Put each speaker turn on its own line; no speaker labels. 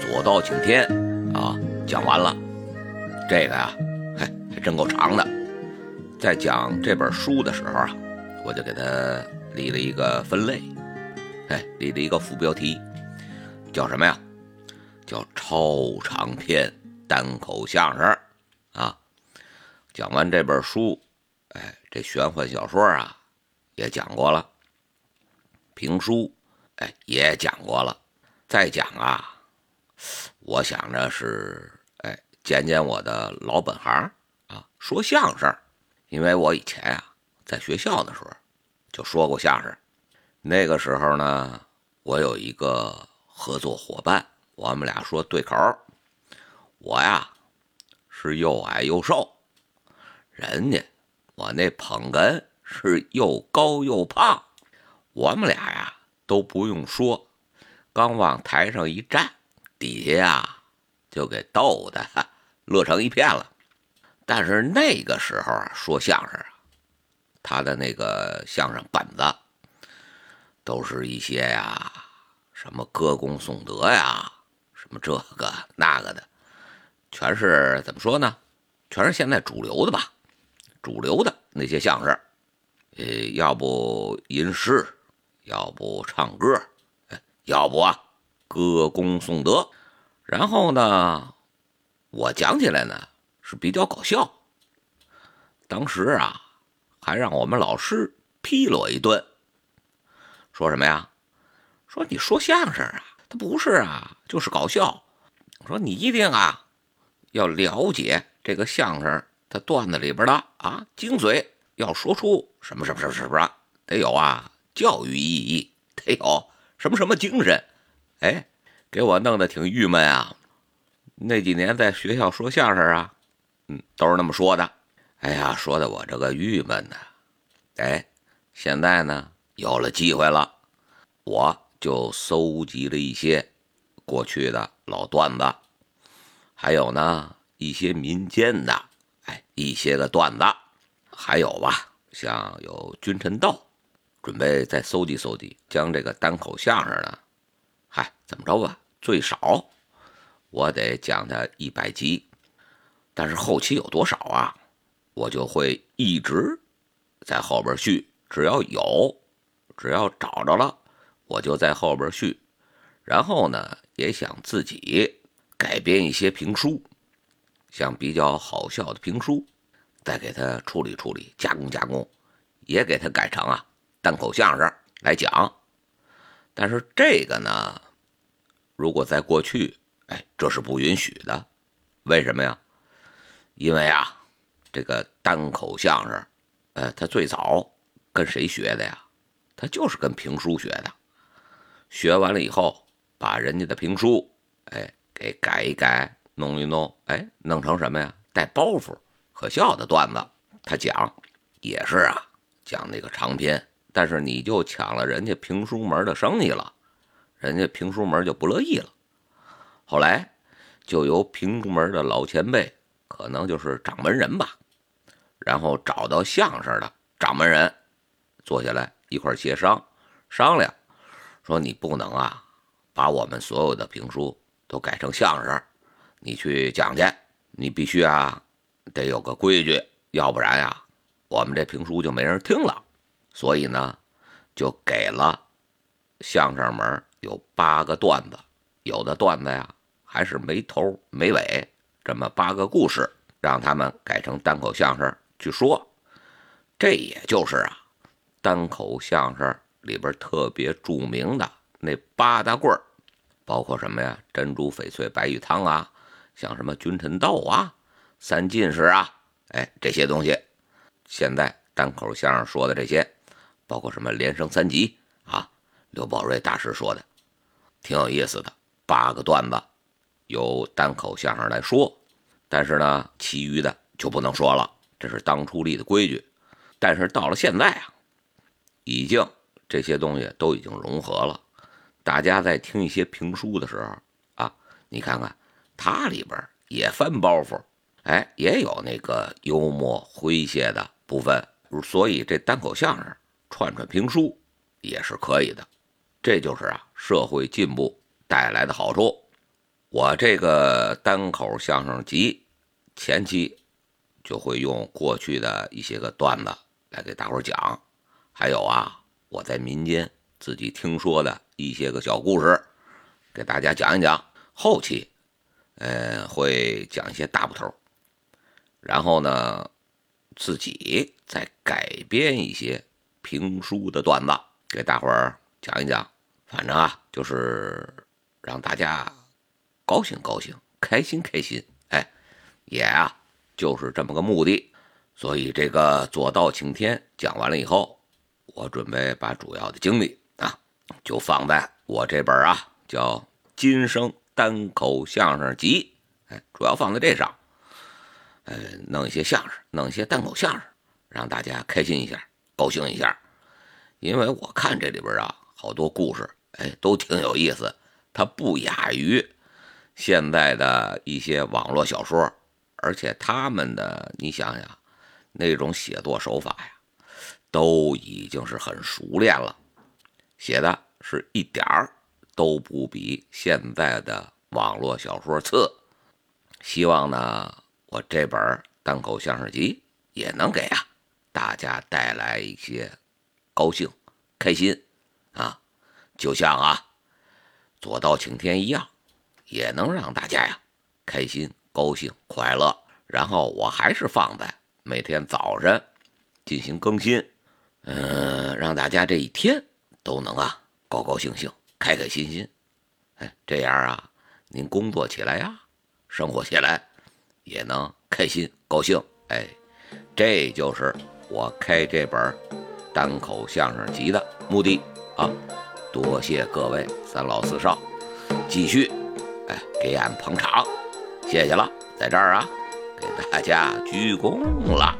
左道请天啊，讲完了。这个呀，嘿，还真够长的。在讲这本书的时候啊，我就给他立了一个分类，哎，立了一个副标题，叫什么呀？叫超长篇单口相声啊。讲完这本书，哎，这玄幻小说啊也讲过了，评书哎也讲过了，再讲啊。我想着是，哎，捡捡我的老本行啊，说相声。因为我以前啊，在学校的时候就说过相声。那个时候呢，我有一个合作伙伴，我们俩说对口。我呀是又矮又瘦，人家我那捧哏是又高又胖。我们俩呀都不用说，刚往台上一站。底下呀，就给逗的 乐成一片了。但是那个时候啊，说相声啊，他的那个相声本子，都是一些呀，什么歌功颂德呀，什么这个那个的，全是怎么说呢？全是现在主流的吧，主流的那些相声，呃，要不吟诗，要不唱歌，要不啊。歌功颂德，然后呢，我讲起来呢是比较搞笑。当时啊，还让我们老师批了我一顿，说什么呀？说你说相声啊，他不是啊，就是搞笑。说你一定啊要了解这个相声它段子里边的啊精髓，要说出什么什么什么什么，得有啊教育意义，得有什么什么精神。哎，给我弄得挺郁闷啊！那几年在学校说相声啊，嗯，都是那么说的。哎呀，说的我这个郁闷呢。哎，现在呢有了机会了，我就搜集了一些过去的老段子，还有呢一些民间的，哎，一些个段子，还有吧，像有君臣斗，准备再搜集搜集，将这个单口相声呢。嗨，怎么着吧？最少我得讲它一百集，但是后期有多少啊？我就会一直在后边续，只要有，只要找着了，我就在后边续。然后呢，也想自己改编一些评书，像比较好笑的评书，再给它处理处理，加工加工，也给它改成啊单口相声来讲。但是这个呢，如果在过去，哎，这是不允许的。为什么呀？因为啊，这个单口相声，呃，他最早跟谁学的呀？他就是跟评书学的。学完了以后，把人家的评书，哎，给改一改，弄一弄，哎，弄成什么呀？带包袱、可笑的段子。他讲也是啊，讲那个长篇。但是你就抢了人家评书门的生意了，人家评书门就不乐意了。后来就由评书门的老前辈，可能就是掌门人吧，然后找到相声的掌门人，坐下来一块协商商量，说你不能啊，把我们所有的评书都改成相声，你去讲去，你必须啊得有个规矩，要不然呀，我们这评书就没人听了。所以呢，就给了相声门有八个段子，有的段子呀还是没头没尾，这么八个故事，让他们改成单口相声去说。这也就是啊，单口相声里边特别著名的那八大棍儿，包括什么呀？珍珠翡翠白玉汤啊，像什么君臣斗啊、三进士啊，哎，这些东西，现在单口相声说的这些。包括什么连升三级啊？刘宝瑞大师说的，挺有意思的。八个段子由单口相声来说，但是呢，其余的就不能说了，这是当初立的规矩。但是到了现在啊，已经这些东西都已经融合了。大家在听一些评书的时候啊，你看看它里边也翻包袱，哎，也有那个幽默诙谐的部分。所以这单口相声。串串评书，也是可以的。这就是啊，社会进步带来的好处。我这个单口相声集前期就会用过去的一些个段子来给大伙讲，还有啊，我在民间自己听说的一些个小故事，给大家讲一讲。后期，呃，会讲一些大部头，然后呢，自己再改编一些评书的段子给大伙儿讲一讲。反正啊，就是让大家高兴高兴，开心开心，哎，也啊，就是这么个目的。所以这个左道青天讲完了以后，我准备把主要的精力啊，就放在我这本啊叫《今生单口相声集》，哎，主要放在这上，呃，弄一些相声，弄一些单口相声，让大家开心一下，高兴一下。因为我看这里边啊，好多故事。哎，都挺有意思，它不亚于现在的一些网络小说，而且他们的，你想想，那种写作手法呀，都已经是很熟练了，写的是一点儿都不比现在的网络小说次。希望呢，我这本单口相声集也能给啊大家带来一些高兴、开心啊。就像啊，左道晴天一样，也能让大家呀开心、高兴、快乐。然后我还是放在每天早晨进行更新，嗯，让大家这一天都能啊高高兴兴、开开心心。哎，这样啊，您工作起来呀，生活起来也能开心高兴。哎，这就是我开这本单口相声集的目的啊。多谢各位三老四少，继续哎给俺捧场，谢谢了，在这儿啊给大家鞠躬了。